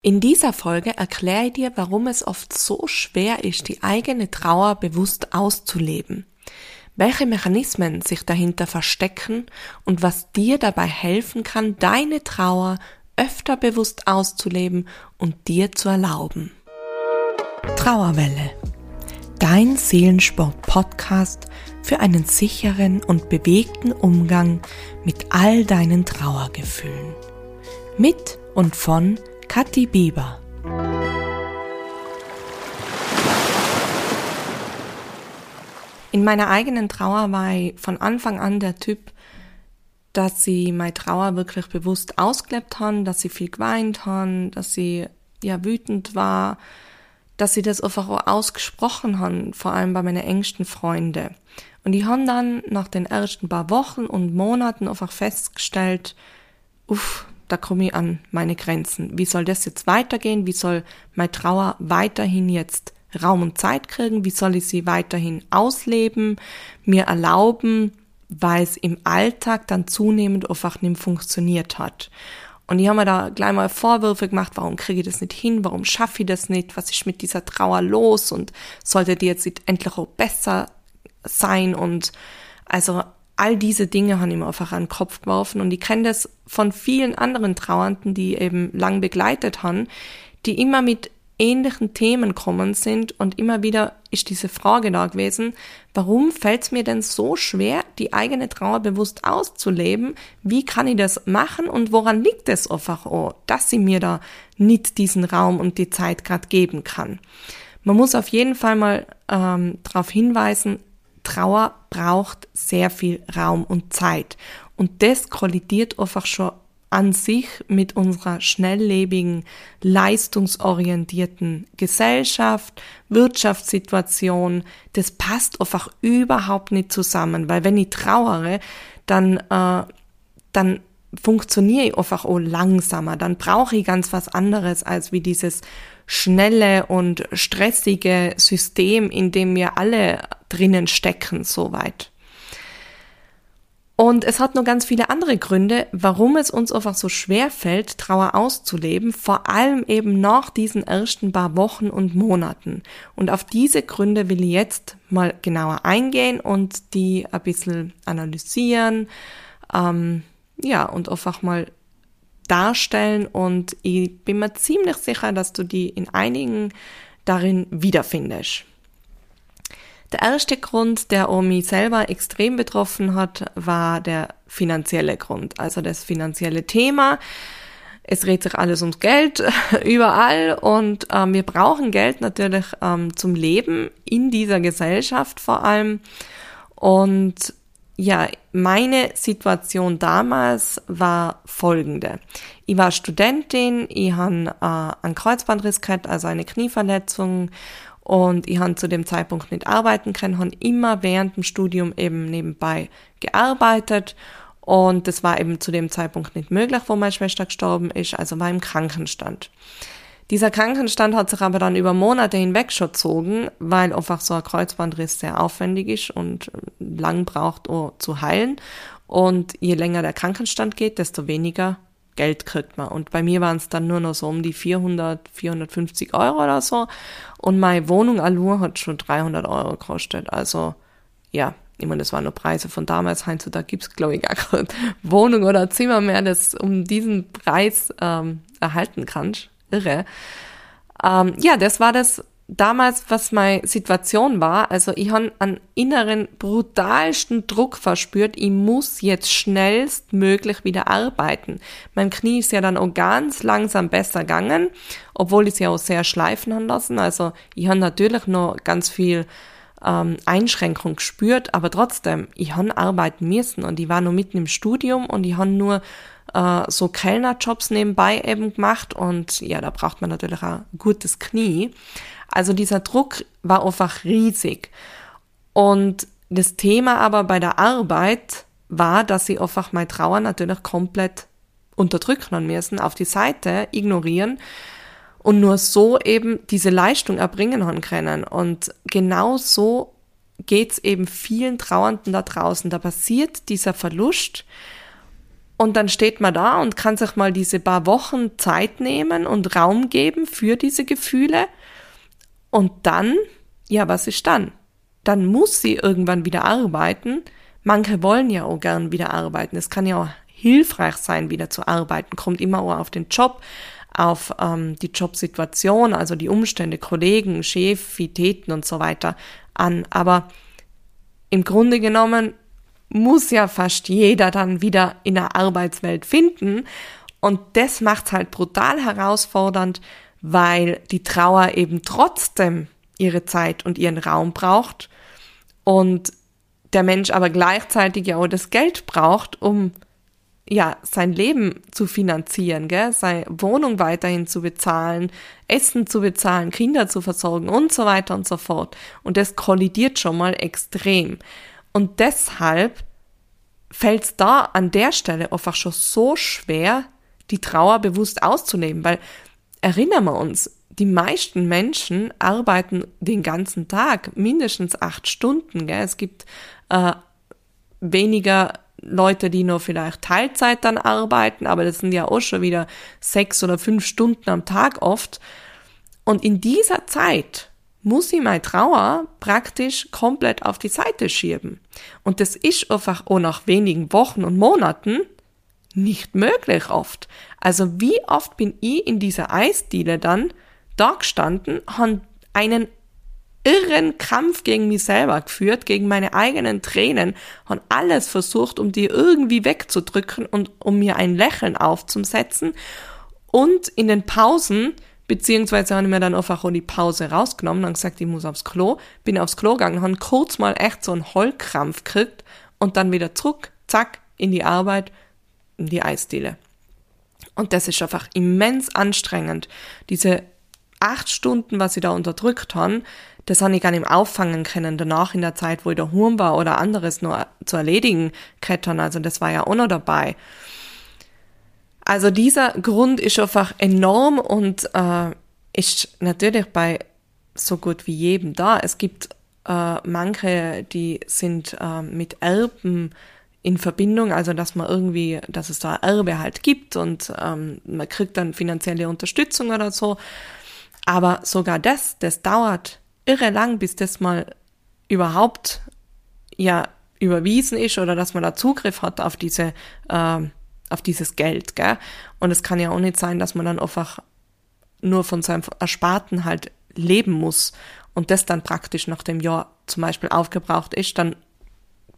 In dieser Folge erkläre ich dir, warum es oft so schwer ist, die eigene Trauer bewusst auszuleben, welche Mechanismen sich dahinter verstecken und was dir dabei helfen kann, deine Trauer öfter bewusst auszuleben und dir zu erlauben. Trauerwelle. Dein Seelensport-Podcast für einen sicheren und bewegten Umgang mit all deinen Trauergefühlen. Mit und von Kathi Bieber. In meiner eigenen Trauer war ich von Anfang an der Typ, dass sie meine Trauer wirklich bewusst ausgelebt haben, dass sie viel geweint haben, dass sie ja wütend war, dass sie das einfach auch ausgesprochen haben, vor allem bei meinen engsten Freunden. Und die haben dann nach den ersten paar Wochen und Monaten einfach festgestellt, uff, da komme ich an meine Grenzen. Wie soll das jetzt weitergehen? Wie soll meine Trauer weiterhin jetzt Raum und Zeit kriegen? Wie soll ich sie weiterhin ausleben, mir erlauben, weil es im Alltag dann zunehmend einfach nicht funktioniert hat? Und ich habe mir da gleich mal Vorwürfe gemacht, warum kriege ich das nicht hin, warum schaffe ich das nicht, was ist mit dieser Trauer los und sollte die jetzt endlich auch besser sein und also all diese Dinge haben ihm einfach an den Kopf geworfen und ich kenne das von vielen anderen Trauernden, die eben lang begleitet haben, die immer mit ähnlichen Themen kommen sind und immer wieder ist diese Frage da gewesen, warum fällt es mir denn so schwer, die eigene Trauer bewusst auszuleben? Wie kann ich das machen und woran liegt es einfach auch, dass sie mir da nicht diesen Raum und die Zeit gerade geben kann? Man muss auf jeden Fall mal ähm, darauf hinweisen, Trauer braucht sehr viel Raum und Zeit. Und das kollidiert einfach schon an sich mit unserer schnelllebigen, leistungsorientierten Gesellschaft, Wirtschaftssituation. Das passt einfach überhaupt nicht zusammen, weil wenn ich trauere, dann, äh, dann funktioniere ich einfach auch langsamer. Dann brauche ich ganz was anderes als wie dieses schnelle und stressige System, in dem wir alle drinnen stecken, soweit. Und es hat noch ganz viele andere Gründe, warum es uns einfach so schwer fällt, Trauer auszuleben, vor allem eben nach diesen ersten paar Wochen und Monaten. Und auf diese Gründe will ich jetzt mal genauer eingehen und die ein bisschen analysieren, ähm, ja, und einfach mal darstellen und ich bin mir ziemlich sicher, dass du die in einigen darin wiederfindest. Der erste Grund, der Omi selber extrem betroffen hat, war der finanzielle Grund, also das finanzielle Thema. Es dreht sich alles ums Geld überall und ähm, wir brauchen Geld natürlich ähm, zum Leben in dieser Gesellschaft vor allem. Und ja, meine Situation damals war folgende. Ich war Studentin, ich habe äh, einen Kreuzbandriss gehabt, also eine Knieverletzung und ich habe zu dem Zeitpunkt nicht arbeiten können, habe immer während dem Studium eben nebenbei gearbeitet und das war eben zu dem Zeitpunkt nicht möglich, wo meine Schwester gestorben ist, also war im Krankenstand. Dieser Krankenstand hat sich aber dann über Monate hinweg schon gezogen, weil einfach so ein Kreuzbandriss sehr aufwendig ist und lang braucht, um zu heilen. Und je länger der Krankenstand geht, desto weniger Geld kriegt man. Und bei mir waren es dann nur noch so um die 400, 450 Euro oder so. Und meine Wohnung Allur hat schon 300 Euro gekostet. Also, ja, ich meine, das waren nur Preise von damals. Heutzutage gibt's glaube ich, gar keine Wohnung oder Zimmer mehr, das um diesen Preis ähm, erhalten kannst irre. Ähm, ja, das war das damals, was meine Situation war. Also ich habe einen inneren, brutalsten Druck verspürt. Ich muss jetzt schnellstmöglich wieder arbeiten. Mein Knie ist ja dann auch ganz langsam besser gegangen, obwohl ich es ja auch sehr schleifen haben lassen. Also ich habe natürlich noch ganz viel ähm, Einschränkung gespürt, aber trotzdem, ich habe arbeiten müssen und ich war nur mitten im Studium und ich habe nur äh, so Kellnerjobs nebenbei eben gemacht und ja, da braucht man natürlich ein gutes Knie. Also dieser Druck war einfach riesig. Und das Thema aber bei der Arbeit war, dass sie einfach meine Trauer natürlich komplett unterdrücken müssen, auf die Seite ignorieren und nur so eben diese Leistung erbringen können. Und genau so geht's eben vielen Trauernden da draußen. Da passiert dieser Verlust Und dann steht man da und kann sich mal diese paar Wochen Zeit nehmen und Raum geben für diese Gefühle. Und dann, ja, was ist dann? Dann muss sie irgendwann wieder arbeiten. Manche wollen ja auch gern wieder arbeiten. Es kann ja auch hilfreich sein, wieder zu arbeiten. Kommt immer auch auf den Job, auf ähm, die Jobsituation, also die Umstände, Kollegen, Chefitäten und so weiter an. Aber im Grunde genommen muss ja fast jeder dann wieder in der Arbeitswelt finden. Und das macht's halt brutal herausfordernd, weil die Trauer eben trotzdem ihre Zeit und ihren Raum braucht und der Mensch aber gleichzeitig ja auch das Geld braucht, um ja sein Leben zu finanzieren, gell? seine Wohnung weiterhin zu bezahlen, Essen zu bezahlen, Kinder zu versorgen und so weiter und so fort. Und das kollidiert schon mal extrem. Und deshalb fällt es da an der Stelle einfach schon so schwer, die Trauer bewusst auszunehmen, weil erinnern wir uns, die meisten Menschen arbeiten den ganzen Tag, mindestens acht Stunden. Gell? Es gibt äh, weniger Leute, die nur vielleicht Teilzeit dann arbeiten, aber das sind ja auch schon wieder sechs oder fünf Stunden am Tag oft. Und in dieser Zeit muss ich meine Trauer praktisch komplett auf die Seite schieben. Und das ist einfach auch nach wenigen Wochen und Monaten nicht möglich oft. Also wie oft bin ich in dieser Eisdiele dann da gestanden, habe einen irren Kampf gegen mich selber geführt, gegen meine eigenen Tränen, habe alles versucht, um die irgendwie wegzudrücken und um mir ein Lächeln aufzusetzen. Und in den Pausen, beziehungsweise habe ich mir dann einfach auch die Pause rausgenommen und gesagt, ich muss aufs Klo, bin aufs Klo gegangen, habe kurz mal echt so einen Heulkrampf gekriegt und dann wieder zurück, zack, in die Arbeit, die Eisdiele. Und das ist einfach immens anstrengend. Diese acht Stunden, was sie da unterdrückt haben, das habe ich gar nicht auffangen können danach in der Zeit, wo ich da Hurm war oder anderes nur zu erledigen hätten. Also das war ja auch noch dabei. Also dieser Grund ist einfach enorm und äh, ist natürlich bei so gut wie jedem da. Es gibt äh, manche, die sind äh, mit Erben in Verbindung, also dass man irgendwie, dass es da Erbe halt gibt und ähm, man kriegt dann finanzielle Unterstützung oder so. Aber sogar das, das dauert irre lang, bis das mal überhaupt ja überwiesen ist oder dass man da Zugriff hat auf diese äh, auf dieses Geld, gell? Und es kann ja auch nicht sein, dass man dann einfach nur von seinem Ersparten halt leben muss und das dann praktisch nach dem Jahr zum Beispiel aufgebraucht ist, dann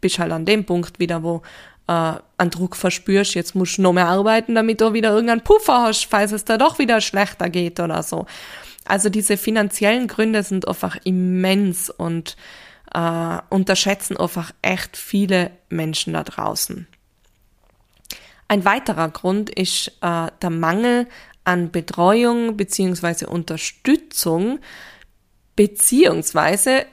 bist halt an dem Punkt wieder, wo äh, einen Druck verspürst, jetzt musst du noch mehr arbeiten, damit du wieder irgendeinen Puffer hast, falls es da doch wieder schlechter geht oder so. Also diese finanziellen Gründe sind einfach immens und äh, unterschätzen einfach echt viele Menschen da draußen. Ein weiterer Grund ist äh, der Mangel an Betreuung beziehungsweise Unterstützung beziehungsweise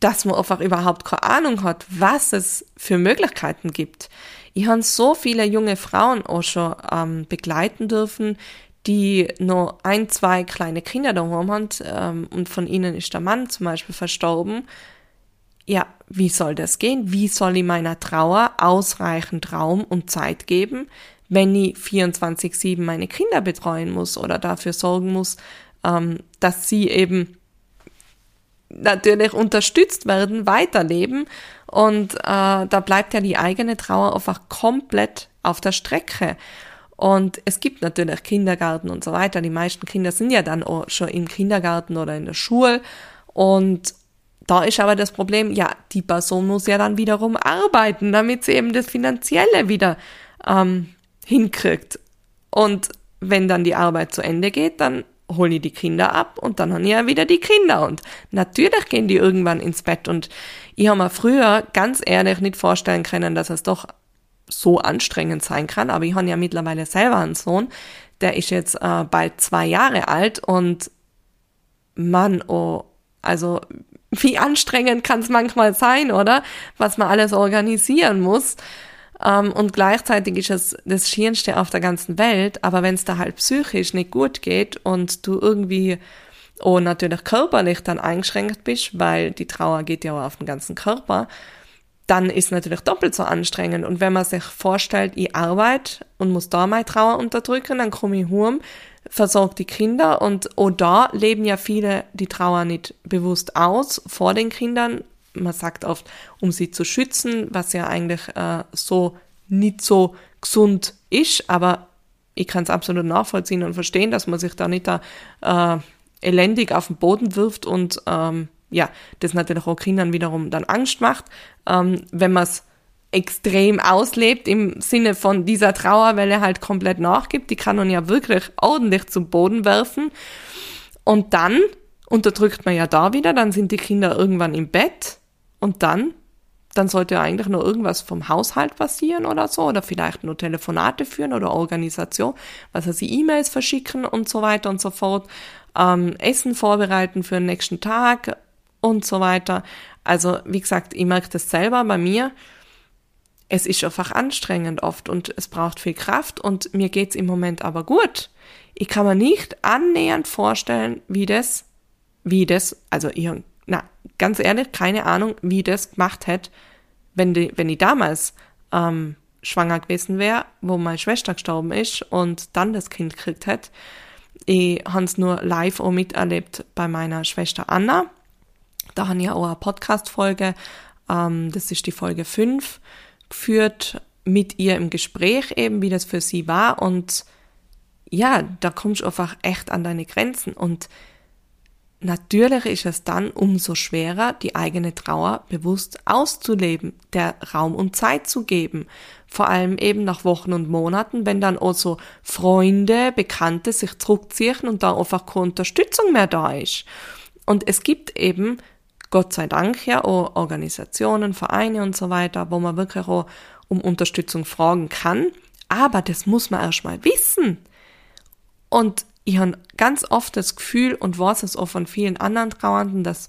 dass man einfach überhaupt keine Ahnung hat, was es für Möglichkeiten gibt. Ich habe so viele junge Frauen auch schon ähm, begleiten dürfen, die nur ein, zwei kleine Kinder daheim haben ähm, und von ihnen ist der Mann zum Beispiel verstorben. Ja, wie soll das gehen? Wie soll ich meiner Trauer ausreichend Raum und Zeit geben, wenn ich 24-7 meine Kinder betreuen muss oder dafür sorgen muss, ähm, dass sie eben natürlich unterstützt werden, weiterleben und äh, da bleibt ja die eigene Trauer einfach komplett auf der Strecke. Und es gibt natürlich Kindergarten und so weiter. Die meisten Kinder sind ja dann auch schon im Kindergarten oder in der Schule. Und da ist aber das Problem, ja, die Person muss ja dann wiederum arbeiten, damit sie eben das Finanzielle wieder ähm, hinkriegt. Und wenn dann die Arbeit zu Ende geht, dann hole ich die Kinder ab und dann haben ich ja wieder die Kinder. Und natürlich gehen die irgendwann ins Bett. Und ich habe mir früher ganz ehrlich nicht vorstellen können, dass es doch so anstrengend sein kann. Aber ich habe ja mittlerweile selber einen Sohn, der ist jetzt äh, bald zwei Jahre alt und Mann, oh, also wie anstrengend kann es manchmal sein, oder? Was man alles organisieren muss. Ähm, und gleichzeitig ist es das Schierste auf der ganzen Welt. Aber wenn es da halt psychisch nicht gut geht und du irgendwie oh, natürlich körperlich dann eingeschränkt bist, weil die Trauer geht ja auch auf den ganzen Körper, dann ist natürlich doppelt so anstrengend. Und wenn man sich vorstellt, ich arbeite und muss da meine Trauer unterdrücken, dann komme ich heim, versorge die Kinder und auch da leben ja viele die Trauer nicht bewusst aus vor den Kindern. Man sagt oft, um sie zu schützen, was ja eigentlich äh, so nicht so gesund ist, aber ich kann es absolut nachvollziehen und verstehen, dass man sich da nicht da äh, elendig auf den Boden wirft und ähm, ja, das natürlich auch Kindern wiederum dann Angst macht, ähm, wenn man es extrem auslebt im Sinne von dieser Trauerwelle halt komplett nachgibt. Die kann man ja wirklich ordentlich zum Boden werfen. Und dann unterdrückt man ja da wieder, dann sind die Kinder irgendwann im Bett und dann, dann sollte ja eigentlich nur irgendwas vom Haushalt passieren oder so oder vielleicht nur Telefonate führen oder Organisation, was heißt E-Mails verschicken und so weiter und so fort, ähm, Essen vorbereiten für den nächsten Tag, und so weiter. Also wie gesagt, ich merke das selber bei mir. Es ist einfach anstrengend oft und es braucht viel Kraft und mir geht's im Moment aber gut. Ich kann mir nicht annähernd vorstellen, wie das, wie das, also ich, ganz ehrlich, keine Ahnung, wie das gemacht hätte, wenn, die, wenn ich damals ähm, schwanger gewesen wäre, wo meine Schwester gestorben ist und dann das Kind gekriegt hätte. Ich habe es nur live auch miterlebt bei meiner Schwester Anna. Da haben ja auch eine Podcast-Folge, ähm, das ist die Folge 5, geführt mit ihr im Gespräch eben, wie das für sie war. Und ja, da kommst du einfach echt an deine Grenzen. Und natürlich ist es dann umso schwerer, die eigene Trauer bewusst auszuleben, der Raum und Zeit zu geben. Vor allem eben nach Wochen und Monaten, wenn dann auch so Freunde, Bekannte sich zurückziehen und da einfach keine Unterstützung mehr da ist. Und es gibt eben Gott sei Dank ja auch Organisationen, Vereine und so weiter, wo man wirklich auch um Unterstützung fragen kann. Aber das muss man erstmal wissen. Und ich habe ganz oft das Gefühl und weiß es auch von vielen anderen Trauernden, dass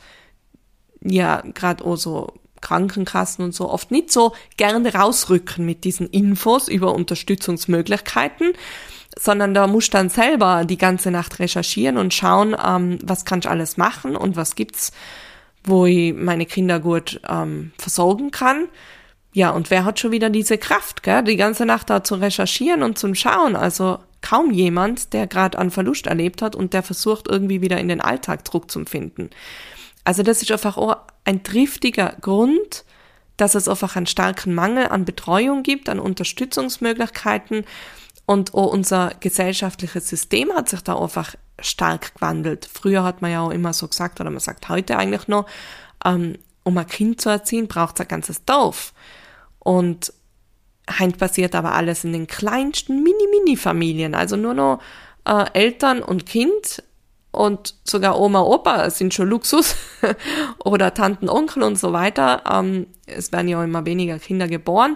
ja gerade auch so Krankenkassen und so oft nicht so gerne rausrücken mit diesen Infos über Unterstützungsmöglichkeiten, sondern da muss dann selber die ganze Nacht recherchieren und schauen, ähm, was kann ich alles machen und was gibt's wo ich meine Kinder gut ähm, versorgen kann. Ja, und wer hat schon wieder diese Kraft, gell, die ganze Nacht da zu recherchieren und zum Schauen? Also kaum jemand, der gerade einen Verlust erlebt hat und der versucht, irgendwie wieder in den Alltag Druck zu finden. Also das ist einfach auch ein triftiger Grund, dass es einfach einen starken Mangel an Betreuung gibt, an Unterstützungsmöglichkeiten und auch unser gesellschaftliches System hat sich da einfach stark gewandelt. Früher hat man ja auch immer so gesagt, oder man sagt heute eigentlich noch, ähm, um ein Kind zu erziehen, braucht es ein ganzes Dorf. Und heint passiert aber alles in den kleinsten Mini-Mini-Familien, also nur noch äh, Eltern und Kind und sogar Oma, Opa sind schon Luxus oder Tanten, Onkel und so weiter. Ähm, es werden ja immer weniger Kinder geboren.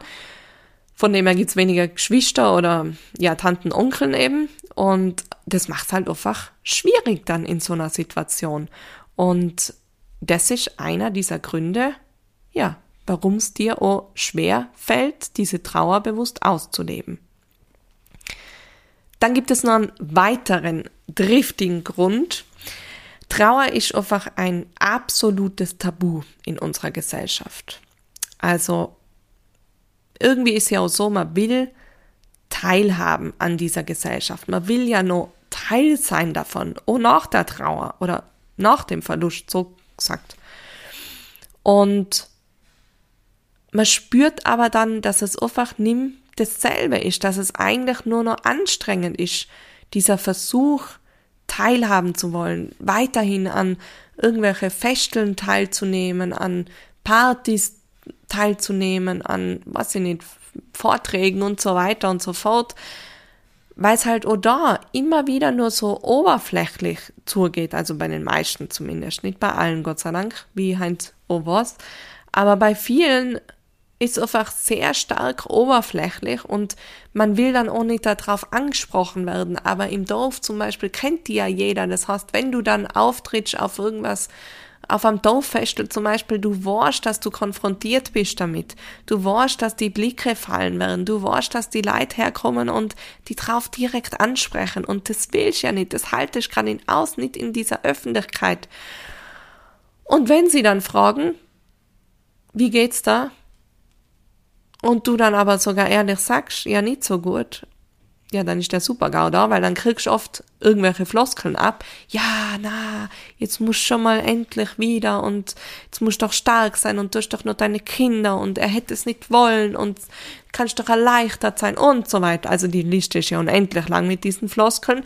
Von dem her gibt's weniger Geschwister oder ja, Tanten, Onkeln eben. Und das macht halt einfach schwierig dann in so einer Situation. Und das ist einer dieser Gründe, ja, warum es dir auch schwer fällt, diese Trauer bewusst auszuleben. Dann gibt es noch einen weiteren driftigen Grund. Trauer ist einfach ein absolutes Tabu in unserer Gesellschaft. Also irgendwie ist ja auch so, man will teilhaben an dieser Gesellschaft. Man will ja nur Teil sein davon, auch nach der Trauer oder nach dem Verlust, so gesagt. Und man spürt aber dann, dass es einfach nicht dasselbe ist, dass es eigentlich nur noch anstrengend ist, dieser Versuch, teilhaben zu wollen, weiterhin an irgendwelche Festeln teilzunehmen, an Partys teilzunehmen, an, was ich nicht, Vorträgen und so weiter und so fort, weil es halt auch da immer wieder nur so oberflächlich zugeht, also bei den meisten zumindest, nicht bei allen, Gott sei Dank, wie auch was, aber bei vielen ist einfach sehr stark oberflächlich und man will dann auch nicht darauf angesprochen werden. Aber im Dorf zum Beispiel kennt die ja jeder. Das heißt, wenn du dann auftrittst auf irgendwas, auf einem Dorffestel zum Beispiel, du weißt, dass du konfrontiert bist damit. Du weißt, dass die Blicke fallen werden. Du weißt, dass die Leute herkommen und die drauf direkt ansprechen. Und das willst ja nicht. Das halte ich gerade aus, nicht in dieser Öffentlichkeit. Und wenn sie dann fragen, wie geht's da? Und du dann aber sogar ehrlich sagst, ja nicht so gut, ja, dann ist der super GAU da, weil dann kriegst du oft irgendwelche Floskeln ab. Ja, na, jetzt musst du schon mal endlich wieder und jetzt musst du doch stark sein und du hast doch nur deine Kinder und er hätte es nicht wollen und kannst doch erleichtert sein und so weiter. Also die Liste ist ja unendlich lang mit diesen Floskeln.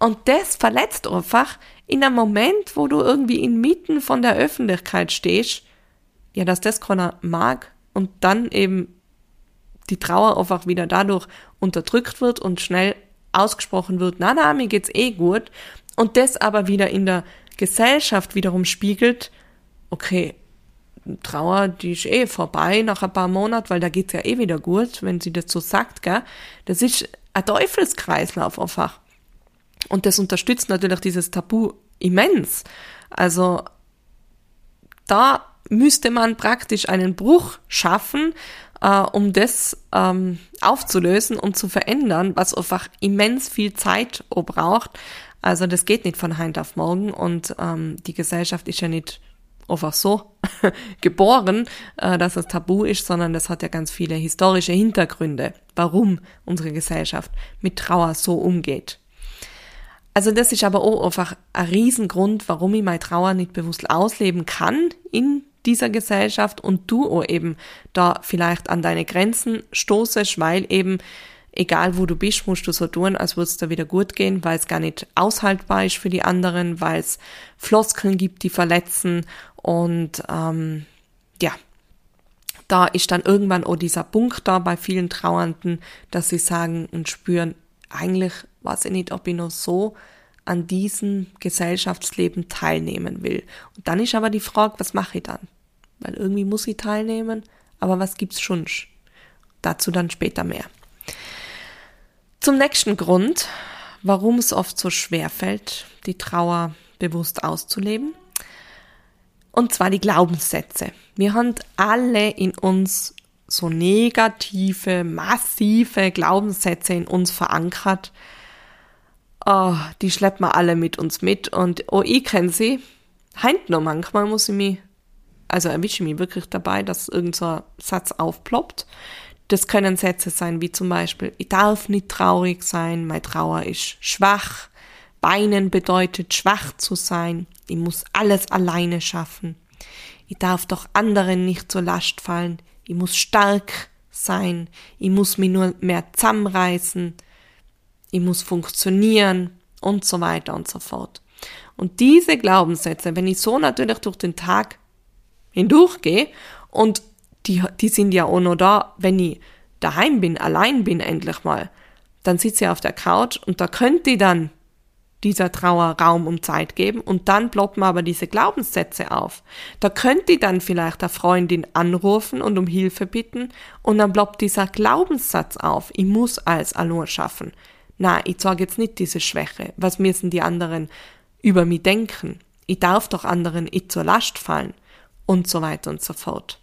Und das verletzt einfach in einem Moment, wo du irgendwie inmitten von der Öffentlichkeit stehst, ja, dass das keiner mag und dann eben die Trauer einfach wieder dadurch unterdrückt wird und schnell ausgesprochen wird, na, na, mir geht's eh gut. Und das aber wieder in der Gesellschaft wiederum spiegelt, okay, Trauer, die ist eh vorbei nach ein paar Monaten, weil da geht's ja eh wieder gut, wenn sie das so sagt, gell? Das ist ein Teufelskreislauf einfach. Und das unterstützt natürlich dieses Tabu immens. Also, da müsste man praktisch einen Bruch schaffen, äh, um das ähm, aufzulösen und zu verändern, was einfach immens viel Zeit braucht. Also das geht nicht von heute auf morgen und ähm, die Gesellschaft ist ja nicht einfach so geboren, äh, dass es tabu ist, sondern das hat ja ganz viele historische Hintergründe, warum unsere Gesellschaft mit Trauer so umgeht. Also das ist aber auch einfach ein Riesengrund, warum ich meine Trauer nicht bewusst ausleben kann in dieser Gesellschaft und du auch eben da vielleicht an deine Grenzen stoßest, weil eben egal wo du bist, musst du so tun, als würde es da wieder gut gehen, weil es gar nicht aushaltbar ist für die anderen, weil es Floskeln gibt, die verletzen und ähm, ja, da ist dann irgendwann auch dieser Punkt da bei vielen Trauernden, dass sie sagen und spüren, eigentlich weiß ich nicht, ob ich noch so an diesem Gesellschaftsleben teilnehmen will. Und dann ist aber die Frage, was mache ich dann? Weil irgendwie muss ich teilnehmen, aber was gibt's schon? Dazu dann später mehr. Zum nächsten Grund, warum es oft so schwer fällt, die Trauer bewusst auszuleben. Und zwar die Glaubenssätze. Wir haben alle in uns so negative, massive Glaubenssätze in uns verankert, oh, die schleppen wir alle mit uns mit und oh, ich kenne sie. Heint noch manchmal muss ich mich, also erwische ich mich wirklich dabei, dass irgendein so Satz aufploppt. Das können Sätze sein wie zum Beispiel, ich darf nicht traurig sein, meine Trauer ist schwach. Weinen bedeutet schwach zu sein. Ich muss alles alleine schaffen. Ich darf doch anderen nicht zur Last fallen. Ich muss stark sein. Ich muss mich nur mehr zusammenreißen ich muss funktionieren und so weiter und so fort. Und diese Glaubenssätze, wenn ich so natürlich durch den Tag hindurchgehe und die, die sind ja auch noch da, wenn ich daheim bin, allein bin endlich mal, dann sitze ich auf der Couch und da könnte ich dann dieser Trauer Raum und Zeit geben und dann ploppen aber diese Glaubenssätze auf. Da könnte ich dann vielleicht der Freundin anrufen und um Hilfe bitten und dann ploppt dieser Glaubenssatz auf. Ich muss alles allein schaffen na, ich zeige jetzt nicht diese Schwäche. Was müssen die anderen über mich denken? Ich darf doch anderen nicht zur Last fallen und so weiter und so fort.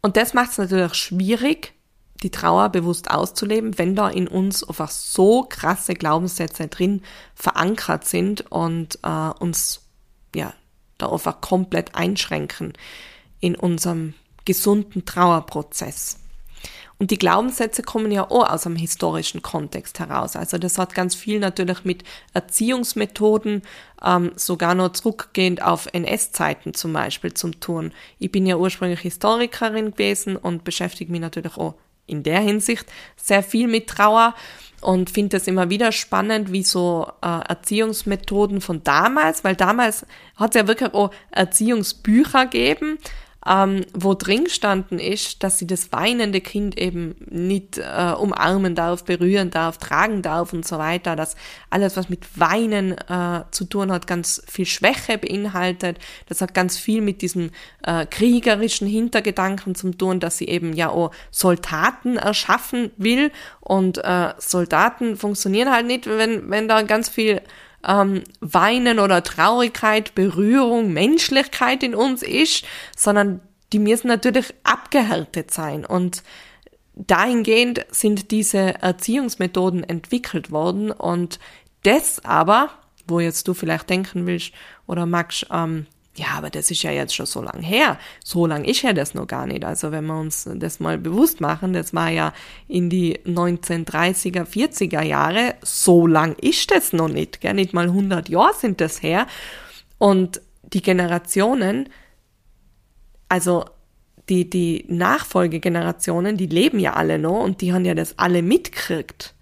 Und das macht es natürlich schwierig, die Trauer bewusst auszuleben, wenn da in uns einfach so krasse Glaubenssätze drin verankert sind und äh, uns ja da einfach komplett einschränken in unserem gesunden Trauerprozess. Und die Glaubenssätze kommen ja auch aus einem historischen Kontext heraus. Also das hat ganz viel natürlich mit Erziehungsmethoden, ähm, sogar noch zurückgehend auf NS-Zeiten zum Beispiel zum tun. Ich bin ja ursprünglich Historikerin gewesen und beschäftige mich natürlich auch in der Hinsicht sehr viel mit Trauer und finde es immer wieder spannend, wie so äh, Erziehungsmethoden von damals, weil damals hat es ja wirklich auch Erziehungsbücher gegeben, ähm, wo drin gestanden ist, dass sie das weinende Kind eben nicht äh, umarmen darf, berühren darf, tragen darf und so weiter, dass alles, was mit Weinen äh, zu tun hat, ganz viel Schwäche beinhaltet. Das hat ganz viel mit diesem äh, kriegerischen Hintergedanken zu tun, dass sie eben ja auch Soldaten erschaffen will und äh, Soldaten funktionieren halt nicht, wenn, wenn da ganz viel ähm, Weinen oder Traurigkeit, Berührung, Menschlichkeit in uns ist, sondern die müssen natürlich abgehärtet sein. Und dahingehend sind diese Erziehungsmethoden entwickelt worden und das aber, wo jetzt du vielleicht denken willst oder magst, ähm, Ja, aber das ist ja jetzt schon so lang her. So lang ist ja das noch gar nicht. Also wenn wir uns das mal bewusst machen, das war ja in die 1930er, 40er Jahre. So lang ist das noch nicht. Gell? Nicht mal 100 Jahre sind das her. Und die Generationen, also die, die Nachfolgegenerationen, die leben ja alle noch und die haben ja das alle mitgekriegt.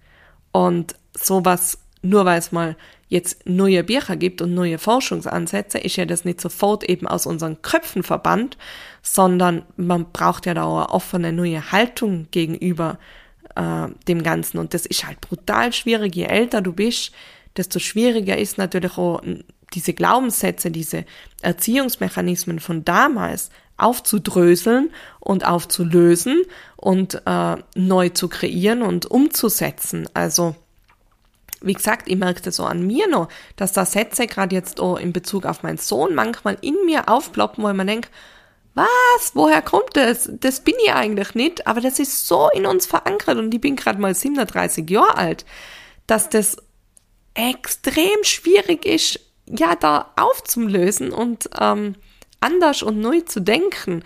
Und sowas, nur weil es mal jetzt neue Bücher gibt und neue Forschungsansätze, ist ja das nicht sofort eben aus unseren Köpfen verbannt, sondern man braucht ja da auch eine offene neue Haltung gegenüber äh, dem Ganzen. Und das ist halt brutal schwierig. Je älter du bist, desto schwieriger ist natürlich auch diese Glaubenssätze, diese Erziehungsmechanismen von damals aufzudröseln und aufzulösen und äh, neu zu kreieren und umzusetzen. Also wie gesagt, ich merke das so an mir noch, dass da Sätze gerade jetzt auch in Bezug auf meinen Sohn manchmal in mir aufploppen, wo ich mir denke, was, woher kommt das? Das bin ich eigentlich nicht, aber das ist so in uns verankert und ich bin gerade mal 37 Jahre alt, dass das extrem schwierig ist, ja, da aufzulösen und ähm, anders und neu zu denken.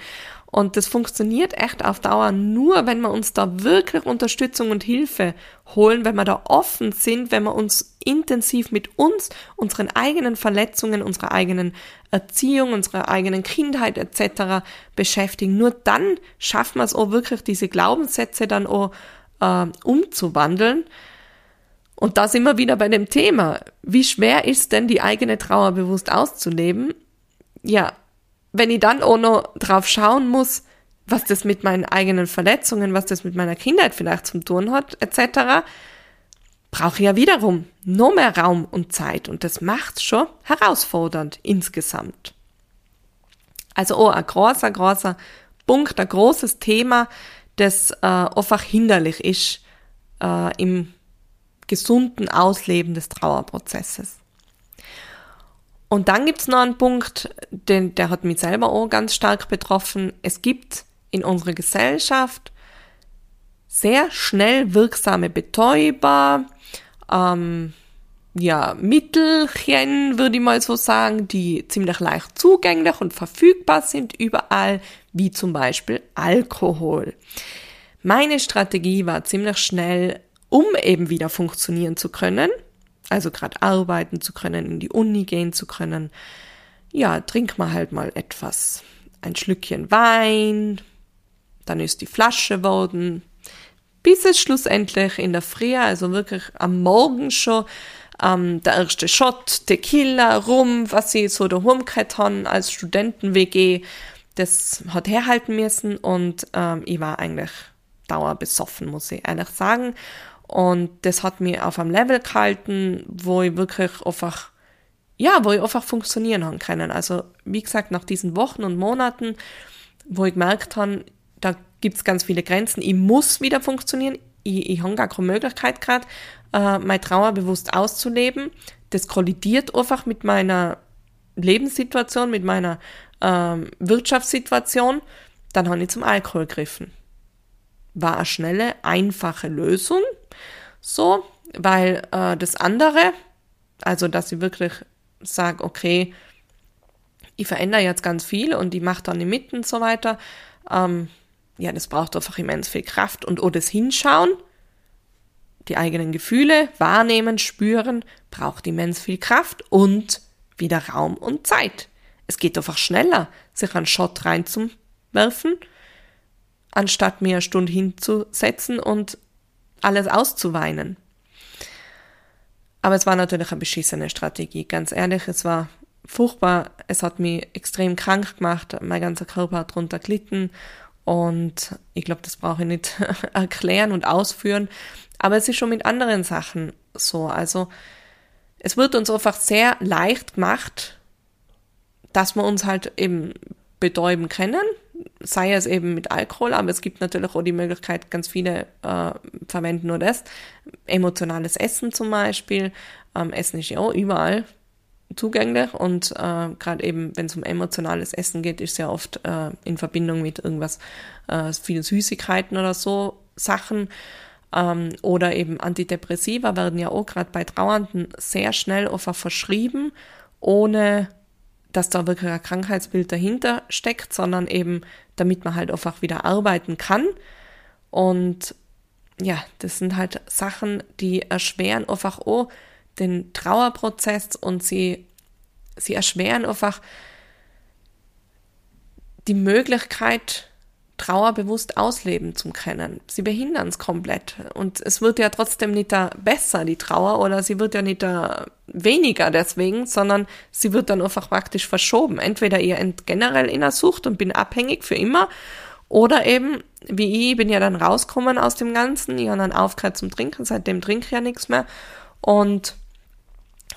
Und das funktioniert echt auf Dauer nur, wenn wir uns da wirklich Unterstützung und Hilfe holen, wenn wir da offen sind, wenn wir uns intensiv mit uns, unseren eigenen Verletzungen, unserer eigenen Erziehung, unserer eigenen Kindheit etc. beschäftigen. Nur dann schaffen wir es auch wirklich, diese Glaubenssätze dann auch äh, umzuwandeln. Und da sind wir wieder bei dem Thema. Wie schwer ist denn die eigene Trauer bewusst auszuleben? Ja, wenn ich dann auch noch drauf schauen muss, was das mit meinen eigenen Verletzungen, was das mit meiner Kindheit vielleicht zum tun hat, etc., brauche ich ja wiederum noch mehr Raum und Zeit und das macht's schon herausfordernd insgesamt. Also oh, ein großer, großer Punkt, ein großes Thema, das äh, einfach hinderlich ist äh, im gesunden Ausleben des Trauerprozesses. Und dann gibt's noch einen Punkt, den, der hat mich selber auch ganz stark betroffen. Es gibt in unserer Gesellschaft sehr schnell wirksame Betäuber, ähm, ja, Mittelchen, würde ich mal so sagen, die ziemlich leicht zugänglich und verfügbar sind überall, wie zum Beispiel Alkohol. Meine Strategie war ziemlich schnell, um eben wieder funktionieren zu können, also gerade arbeiten zu können, in die Uni gehen zu können. Ja, trink mal halt mal etwas. Ein Schlückchen Wein, dann ist die Flasche worden, bis es schlussendlich in der Früh, also wirklich am Morgen schon, ähm, der erste Shot, Tequila, Rum, was sie so daheim gehabt haben als Studenten-WG, das hat herhalten müssen und ähm, ich war eigentlich dauerbesoffen, muss ich ehrlich sagen. Und das hat mich auf einem Level gehalten, wo ich wirklich einfach, ja, wo ich einfach funktionieren haben können. Also, wie gesagt, nach diesen Wochen und Monaten, wo ich gemerkt habe, da gibt's ganz viele Grenzen. Ich muss wieder funktionieren. Ich, ich habe gar keine Möglichkeit gerade, äh, meine Trauer bewusst auszuleben. Das kollidiert einfach mit meiner Lebenssituation, mit meiner ähm, Wirtschaftssituation. Dann habe ich zum Alkohol gegriffen. War eine schnelle, einfache Lösung so, weil äh, das andere, also dass ich wirklich sage, okay, ich verändere jetzt ganz viel und ich mache dann die Mitten und so weiter, ähm, ja, das braucht einfach immens viel Kraft und auch das Hinschauen, die eigenen Gefühle wahrnehmen, spüren, braucht immens viel Kraft und wieder Raum und Zeit. Es geht einfach schneller, sich einen Shot reinzuwerfen, anstatt mir eine Stunde hinzusetzen und alles auszuweinen. Aber es war natürlich eine beschissene Strategie, ganz ehrlich, es war furchtbar, es hat mich extrem krank gemacht, mein ganzer Körper hat drunter gelitten und ich glaube, das brauche ich nicht erklären und ausführen, aber es ist schon mit anderen Sachen so, also es wird uns einfach sehr leicht gemacht, dass wir uns halt eben betäuben können, sei es eben mit Alkohol, aber es gibt natürlich auch die Möglichkeit, ganz viele äh, verwenden nur das. Emotionales Essen zum Beispiel. Ähm, Essen ist ja auch überall zugänglich und äh, gerade eben, wenn es um emotionales Essen geht, ist ja oft äh, in Verbindung mit irgendwas, äh, viel Süßigkeiten oder so Sachen. Ähm, oder eben Antidepressiva werden ja auch gerade bei Trauernden sehr schnell einfach verschrieben, ohne dass da wirklich ein Krankheitsbild dahinter steckt, sondern eben, damit man halt einfach wieder arbeiten kann. Und ja, das sind halt Sachen, die erschweren einfach auch den Trauerprozess und sie, sie erschweren einfach die Möglichkeit, Trauer bewusst ausleben zu können. Sie behindern es komplett. Und es wird ja trotzdem nicht da besser, die Trauer, oder sie wird ja nicht da weniger deswegen, sondern sie wird dann einfach praktisch verschoben. Entweder ihr generell in der Sucht und bin abhängig für immer, oder eben, wie ich, bin ja dann rausgekommen aus dem Ganzen, ich habe dann aufgehört zum Trinken, seitdem trinke ich ja nichts mehr. Und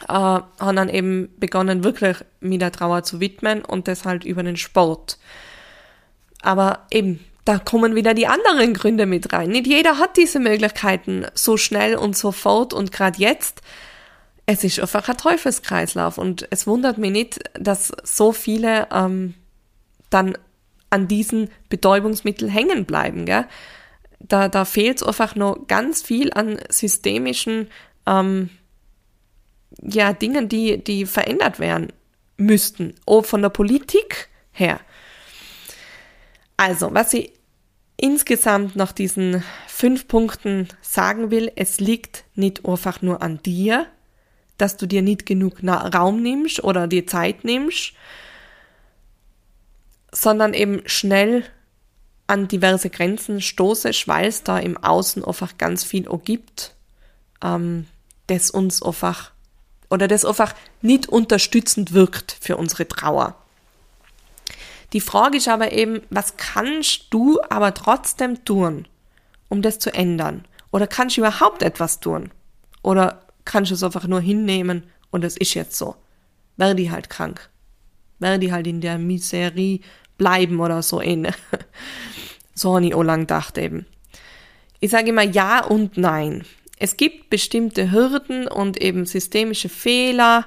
äh, habe dann eben begonnen, wirklich mir der Trauer zu widmen und das halt über den Sport. Aber eben, da kommen wieder die anderen Gründe mit rein. Nicht jeder hat diese Möglichkeiten so schnell und sofort und gerade jetzt. Es ist einfach ein Teufelskreislauf und es wundert mich nicht, dass so viele ähm, dann an diesen Betäubungsmitteln hängen bleiben. Gell? Da, da fehlt es einfach noch ganz viel an systemischen ähm, ja, Dingen, die, die verändert werden müssten. Auch von der Politik her. Also, was ich insgesamt nach diesen fünf Punkten sagen will, es liegt nicht einfach nur an dir, dass du dir nicht genug Raum nimmst oder dir Zeit nimmst, sondern eben schnell an diverse Grenzen stoßest, weil es da im Außen einfach ganz viel gibt, ähm, das uns einfach oder das einfach nicht unterstützend wirkt für unsere Trauer. Die Frage ist aber eben, was kannst du aber trotzdem tun, um das zu ändern? Oder kannst du überhaupt etwas tun? Oder kannst du es einfach nur hinnehmen und es ist jetzt so? Werde halt krank. Werde halt in der Miserie bleiben oder so ähnlich. so habe ich auch lang gedacht eben. Ich sage immer ja und nein. Es gibt bestimmte Hürden und eben systemische Fehler,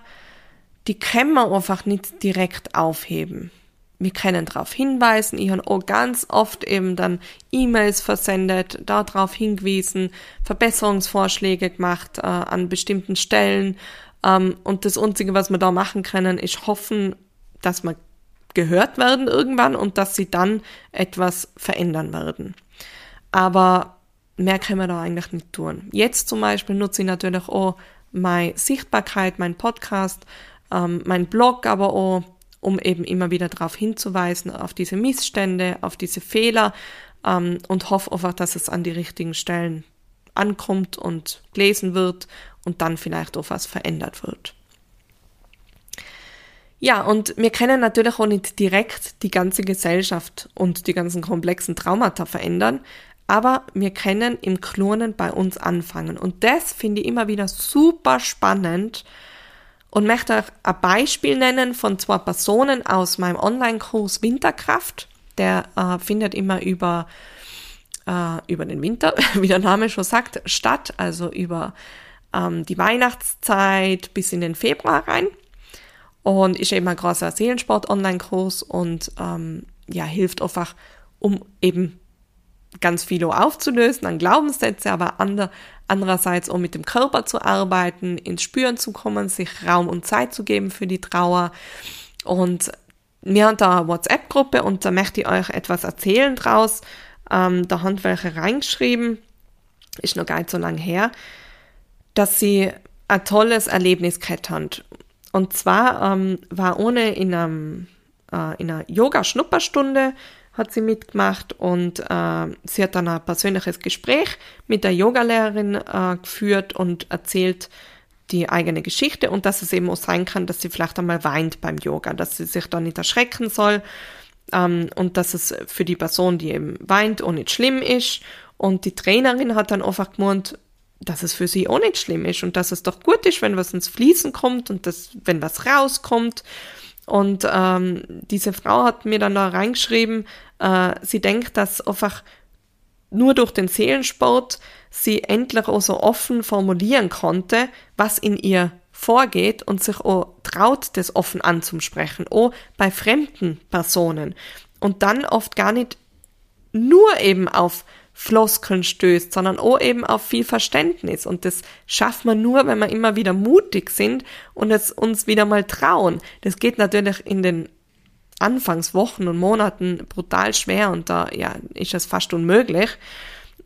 die kann man einfach nicht direkt aufheben wir können darauf hinweisen. Ich habe auch ganz oft eben dann E-Mails versendet, darauf hingewiesen, Verbesserungsvorschläge gemacht äh, an bestimmten Stellen. Ähm, und das Einzige, was wir da machen können, ist hoffen, dass wir gehört werden irgendwann und dass sie dann etwas verändern werden. Aber mehr können wir da eigentlich nicht tun. Jetzt zum Beispiel nutze ich natürlich auch meine Sichtbarkeit, mein Podcast, ähm, mein Blog, aber auch um eben immer wieder darauf hinzuweisen, auf diese Missstände, auf diese Fehler ähm, und hoffe einfach, dass es an die richtigen Stellen ankommt und gelesen wird und dann vielleicht auch was verändert wird. Ja, und wir können natürlich auch nicht direkt die ganze Gesellschaft und die ganzen komplexen Traumata verändern, aber wir können im Klonen bei uns anfangen. Und das finde ich immer wieder super spannend, und möchte euch ein Beispiel nennen von zwei Personen aus meinem Online-Kurs Winterkraft. Der äh, findet immer über, äh, über den Winter, wie der Name schon sagt, statt, also über ähm, die Weihnachtszeit bis in den Februar rein. Und ist eben ein großer Seelensport-Online-Kurs und ähm, ja, hilft einfach, um eben ganz viel aufzulösen an Glaubenssätze, aber ander, andererseits auch mit dem Körper zu arbeiten, ins Spüren zu kommen, sich Raum und Zeit zu geben für die Trauer. Und wir haben da eine WhatsApp-Gruppe und da möchte ich euch etwas erzählen draus. Ähm, da haben welche reingeschrieben, ist noch gar nicht so lange her, dass sie ein tolles Erlebnis gehabt haben. Und zwar ähm, war ohne in, einem, äh, in einer Yoga-Schnupperstunde hat sie mitgemacht und äh, sie hat dann ein persönliches Gespräch mit der Yogalehrerin äh, geführt und erzählt die eigene Geschichte und dass es eben auch sein kann, dass sie vielleicht einmal weint beim Yoga, dass sie sich da nicht erschrecken soll ähm, und dass es für die Person, die eben weint, auch nicht schlimm ist. Und die Trainerin hat dann einfach gemeint, dass es für sie auch nicht schlimm ist und dass es doch gut ist, wenn was ins Fließen kommt und dass, wenn was rauskommt. Und ähm, diese Frau hat mir dann da reingeschrieben, äh, sie denkt, dass einfach nur durch den Seelensport sie endlich auch so offen formulieren konnte, was in ihr vorgeht und sich auch traut, das offen anzusprechen, auch bei fremden Personen. Und dann oft gar nicht nur eben auf Floskeln stößt, sondern auch eben auf viel Verständnis. Und das schafft man nur, wenn wir immer wieder mutig sind und es uns wieder mal trauen. Das geht natürlich in den Anfangswochen und Monaten brutal schwer und da ja, ist es fast unmöglich.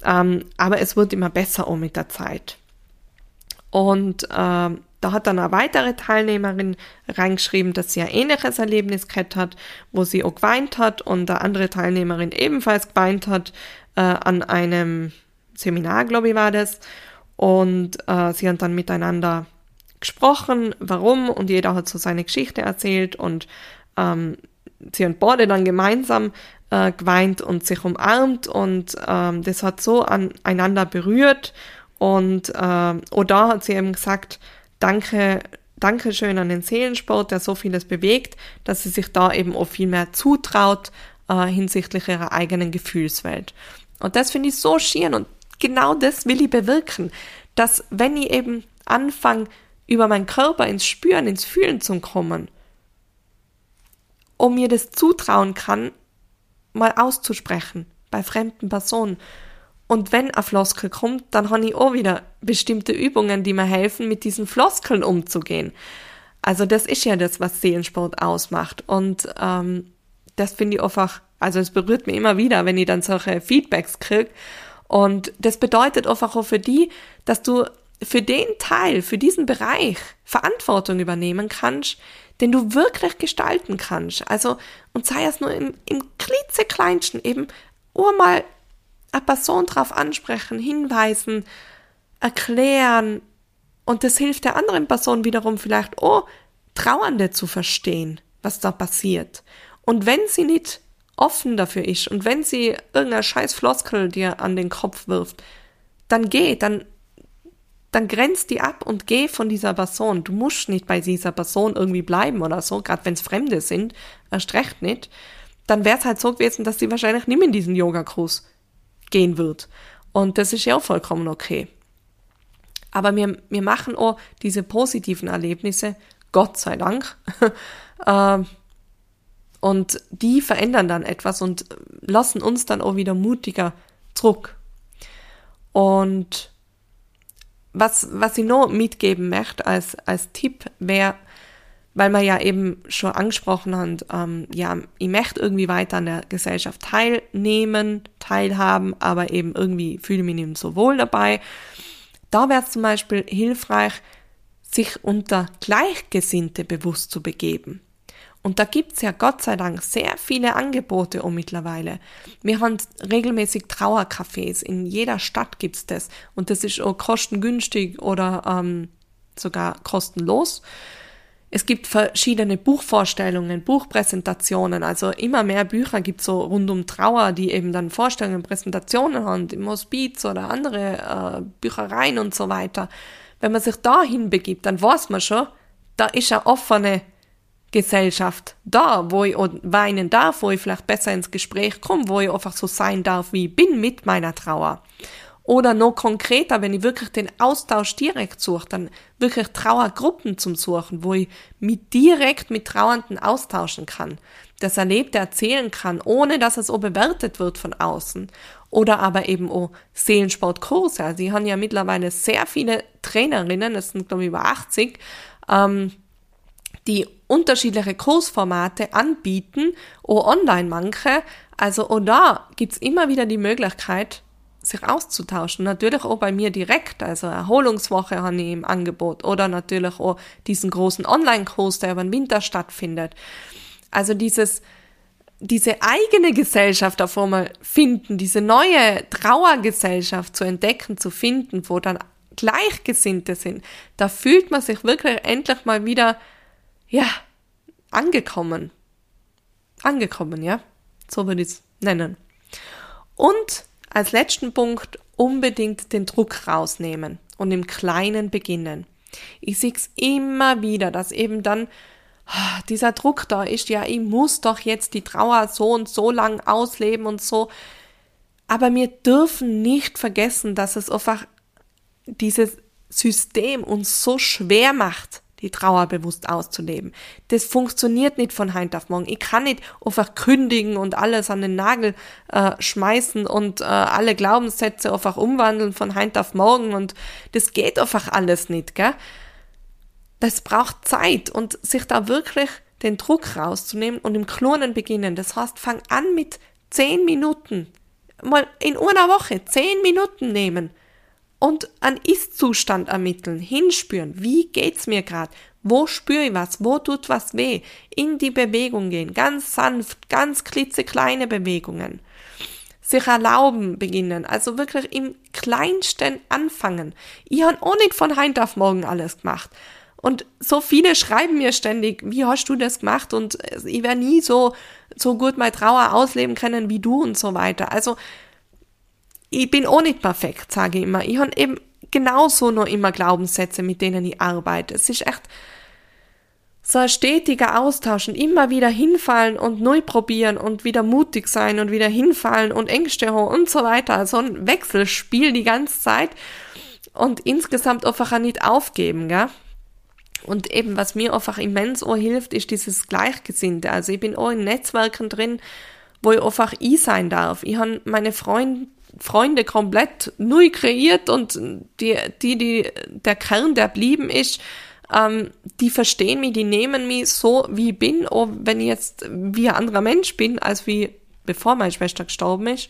Ähm, aber es wird immer besser auch mit der Zeit. Und ähm, da hat dann eine weitere Teilnehmerin reingeschrieben, dass sie ein ähnliches Erlebnis gehabt hat, wo sie auch geweint hat und eine andere Teilnehmerin ebenfalls geweint hat äh, an einem Seminar, glaube ich, war das. Und äh, sie haben dann miteinander gesprochen, warum, und jeder hat so seine Geschichte erzählt und ähm, sie haben beide dann gemeinsam äh, geweint und sich umarmt und ähm, das hat so aneinander berührt und äh, da hat sie eben gesagt, danke, danke schön an den Seelensport, der so vieles bewegt, dass sie sich da eben auch viel mehr zutraut äh, hinsichtlich ihrer eigenen Gefühlswelt. Und das finde ich so schön und genau das will ich bewirken, dass wenn ich eben anfange, über meinen Körper ins Spüren, ins Fühlen zu kommen, um mir das zutrauen kann, mal auszusprechen bei fremden Personen. Und wenn ein Floskel kommt, dann habe ich auch wieder bestimmte Übungen, die mir helfen, mit diesen Floskeln umzugehen. Also das ist ja das, was Seelensport ausmacht. Und ähm, das finde ich einfach, also es berührt mich immer wieder, wenn ich dann solche Feedbacks kriege. Und das bedeutet einfach auch für die, dass du für den Teil, für diesen Bereich Verantwortung übernehmen kannst, den du wirklich gestalten kannst. Also, und sei es nur im, im klitzekleinsten, eben nur mal eine Person drauf ansprechen, hinweisen, erklären, und das hilft der anderen Person wiederum vielleicht, oh, Trauernde zu verstehen, was da passiert. Und wenn sie nicht offen dafür ist und wenn sie irgendeine scheiß Floskel dir an den Kopf wirft, dann geh, dann dann grenzt die ab und geh von dieser Person. Du musst nicht bei dieser Person irgendwie bleiben oder so, gerade wenn es Fremde sind, erst recht nicht. Dann wäre es halt so gewesen, dass sie wahrscheinlich nicht mehr in diesen Yoga-Kurs gehen wird. Und das ist ja auch vollkommen okay. Aber wir, wir machen auch diese positiven Erlebnisse, Gott sei Dank. Ähm, und die verändern dann etwas und lassen uns dann auch wieder mutiger zurück. Und was, was ich noch mitgeben möchte als, als Tipp wäre, weil man ja eben schon angesprochen hat, ähm, ja, ich möchte irgendwie weiter an der Gesellschaft teilnehmen, teilhaben, aber eben irgendwie fühle ich mich nicht so wohl dabei. Da wäre es zum Beispiel hilfreich, sich unter Gleichgesinnte bewusst zu begeben. Und da gibt's ja Gott sei Dank sehr viele Angebote um mittlerweile. Wir haben regelmäßig Trauercafés. In jeder Stadt gibt's das. Und das ist auch kostengünstig oder ähm, sogar kostenlos. Es gibt verschiedene Buchvorstellungen, Buchpräsentationen, also immer mehr Bücher gibt so rund um Trauer, die eben dann Vorstellungen, Präsentationen haben, im Hospiz oder andere äh, Büchereien und so weiter. Wenn man sich dahin begibt, dann weiß man schon, da ist eine offene Gesellschaft da, wo ich weinen darf, wo ich vielleicht besser ins Gespräch komme, wo ich einfach so sein darf, wie ich bin mit meiner Trauer. Oder noch konkreter, wenn ich wirklich den Austausch direkt suche, dann wirklich Trauergruppen zum Suchen, wo ich mich direkt mit Trauernden austauschen kann, das Erlebte erzählen kann, ohne dass es auch bewertet wird von außen. Oder aber eben auch Seelensportkurse. Also ich habe ja mittlerweile sehr viele Trainerinnen, es sind glaube ich über 80, ähm, die unterschiedliche Kursformate anbieten, auch online manche. Also auch da gibt's immer wieder die Möglichkeit, sich auszutauschen. Natürlich auch bei mir direkt, also Erholungswoche habe ich im Angebot oder natürlich auch diesen großen Online-Kurs, der über den Winter stattfindet. Also dieses, diese eigene Gesellschaft auf einmal finden, diese neue Trauergesellschaft zu entdecken, zu finden, wo dann Gleichgesinnte sind, da fühlt man sich wirklich endlich mal wieder ja, angekommen. Angekommen, ja. So würde ich es nennen. Und als letzten Punkt unbedingt den Druck rausnehmen und im Kleinen beginnen. Ich sehe es immer wieder, dass eben dann ah, dieser Druck da ist, ja, ich muss doch jetzt die Trauer so und so lang ausleben und so. Aber wir dürfen nicht vergessen, dass es einfach dieses System uns so schwer macht, die Trauer bewusst auszuleben. Das funktioniert nicht von heute auf morgen. Ich kann nicht einfach kündigen und alles an den Nagel äh, schmeißen und äh, alle Glaubenssätze einfach umwandeln von heute auf morgen und das geht einfach alles nicht, gell? Das braucht Zeit und sich da wirklich den Druck rauszunehmen und im Klonen beginnen. Das heißt, fang an mit zehn Minuten. Mal in einer Woche zehn Minuten nehmen und einen Ist-Zustand ermitteln, hinspüren, wie geht's mir gerade, wo spüre ich was, wo tut was weh, in die Bewegung gehen, ganz sanft, ganz klitzekleine Bewegungen. Sich erlauben beginnen, also wirklich im Kleinsten anfangen. Ich habe auch nicht von heute auf morgen alles gemacht. Und so viele schreiben mir ständig, wie hast du das gemacht? Und ich werde nie so, so gut meine Trauer ausleben können wie du und so weiter. Also ich bin auch nicht perfekt, sage ich immer. Ich habe eben genauso noch immer Glaubenssätze, mit denen ich arbeite. Es ist echt so ein stetiger Austausch und immer wieder hinfallen und neu probieren und wieder mutig sein und wieder hinfallen und Ängste haben und so weiter. So ein Wechselspiel die ganze Zeit und insgesamt einfach auch nicht aufgeben, gell? Und eben, was mir einfach immens auch hilft, ist dieses Gleichgesinnte. Also ich bin auch in Netzwerken drin, wo ich einfach ich sein darf. Ich habe meine Freunde Freunde komplett neu kreiert und die, die, die, der Kern, der blieben ist, ähm, die verstehen mich, die nehmen mich so, wie ich bin, auch wenn ich jetzt wie ein anderer Mensch bin, als wie bevor meine Schwester gestorben ist.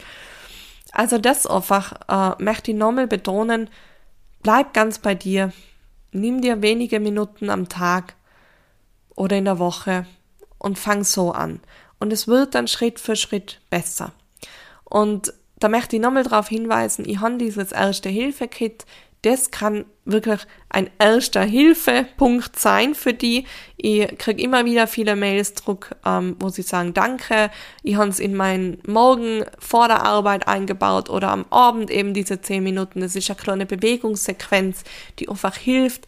Also das einfach äh, möchte ich nochmal betonen, bleib ganz bei dir, nimm dir wenige Minuten am Tag oder in der Woche und fang so an. Und es wird dann Schritt für Schritt besser. Und da möchte ich nochmal darauf hinweisen, ich habe dieses Erste-Hilfe-Kit, das kann wirklich ein erster Hilfepunkt sein für die. Ich krieg immer wieder viele Mails zurück, ähm, wo sie sagen, danke, ich habe es in meinen Morgen vor der Arbeit eingebaut oder am Abend eben diese zehn Minuten. Das ist eine kleine Bewegungssequenz, die einfach hilft,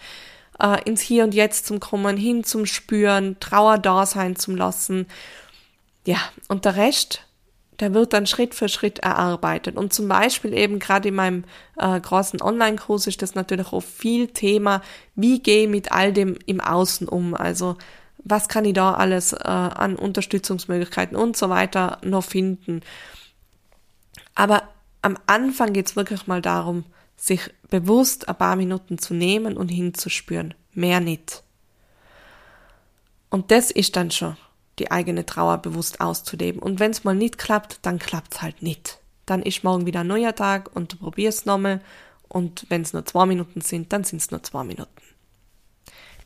äh, ins Hier und Jetzt zum Kommen, hin zum Spüren, Trauer da sein zum lassen. Ja, und der Rest, der wird dann Schritt für Schritt erarbeitet. Und zum Beispiel eben gerade in meinem äh, großen Online-Kurs ist das natürlich auch viel Thema, wie gehe ich mit all dem im Außen um. Also was kann ich da alles äh, an Unterstützungsmöglichkeiten und so weiter noch finden. Aber am Anfang geht es wirklich mal darum, sich bewusst ein paar Minuten zu nehmen und hinzuspüren. Mehr nicht. Und das ist dann schon die eigene Trauer bewusst auszuleben. Und wenn es mal nicht klappt, dann klappt's halt nicht. Dann ist morgen wieder ein neuer Tag und du probierst nochmal. Und wenn es nur zwei Minuten sind, dann sind es nur zwei Minuten.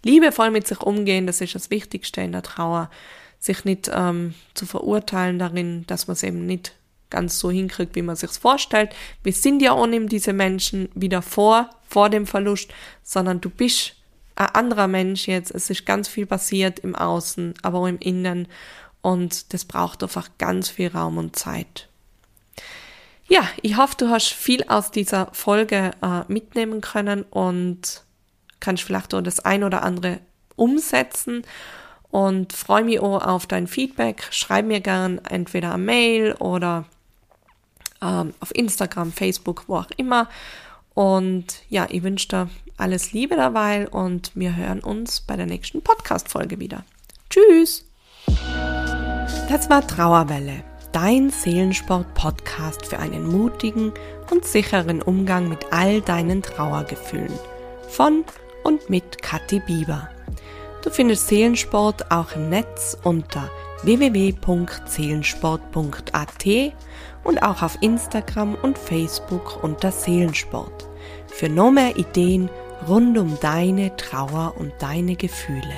Liebevoll mit sich umgehen, das ist das Wichtigste in der Trauer. Sich nicht ähm, zu verurteilen darin, dass man es eben nicht ganz so hinkriegt, wie man sich's vorstellt. Wir sind ja nicht diese Menschen wieder vor, vor dem Verlust, sondern du bist ein anderer Mensch jetzt. Es ist ganz viel passiert im Außen, aber auch im Inneren. Und das braucht einfach ganz viel Raum und Zeit. Ja, ich hoffe, du hast viel aus dieser Folge äh, mitnehmen können und kannst vielleicht auch das ein oder andere umsetzen und freue mich auch auf dein Feedback. Schreib mir gern entweder eine Mail oder ähm, auf Instagram, Facebook, wo auch immer. Und ja, ich wünsche dir alles Liebe dabei und wir hören uns bei der nächsten Podcast-Folge wieder. Tschüss! Das war Trauerwelle, dein Seelensport-Podcast für einen mutigen und sicheren Umgang mit all deinen Trauergefühlen. Von und mit Kathi Bieber. Du findest Seelensport auch im Netz unter www.seelensport.at und auch auf Instagram und Facebook unter Seelensport für noch mehr Ideen rund um deine Trauer und deine Gefühle.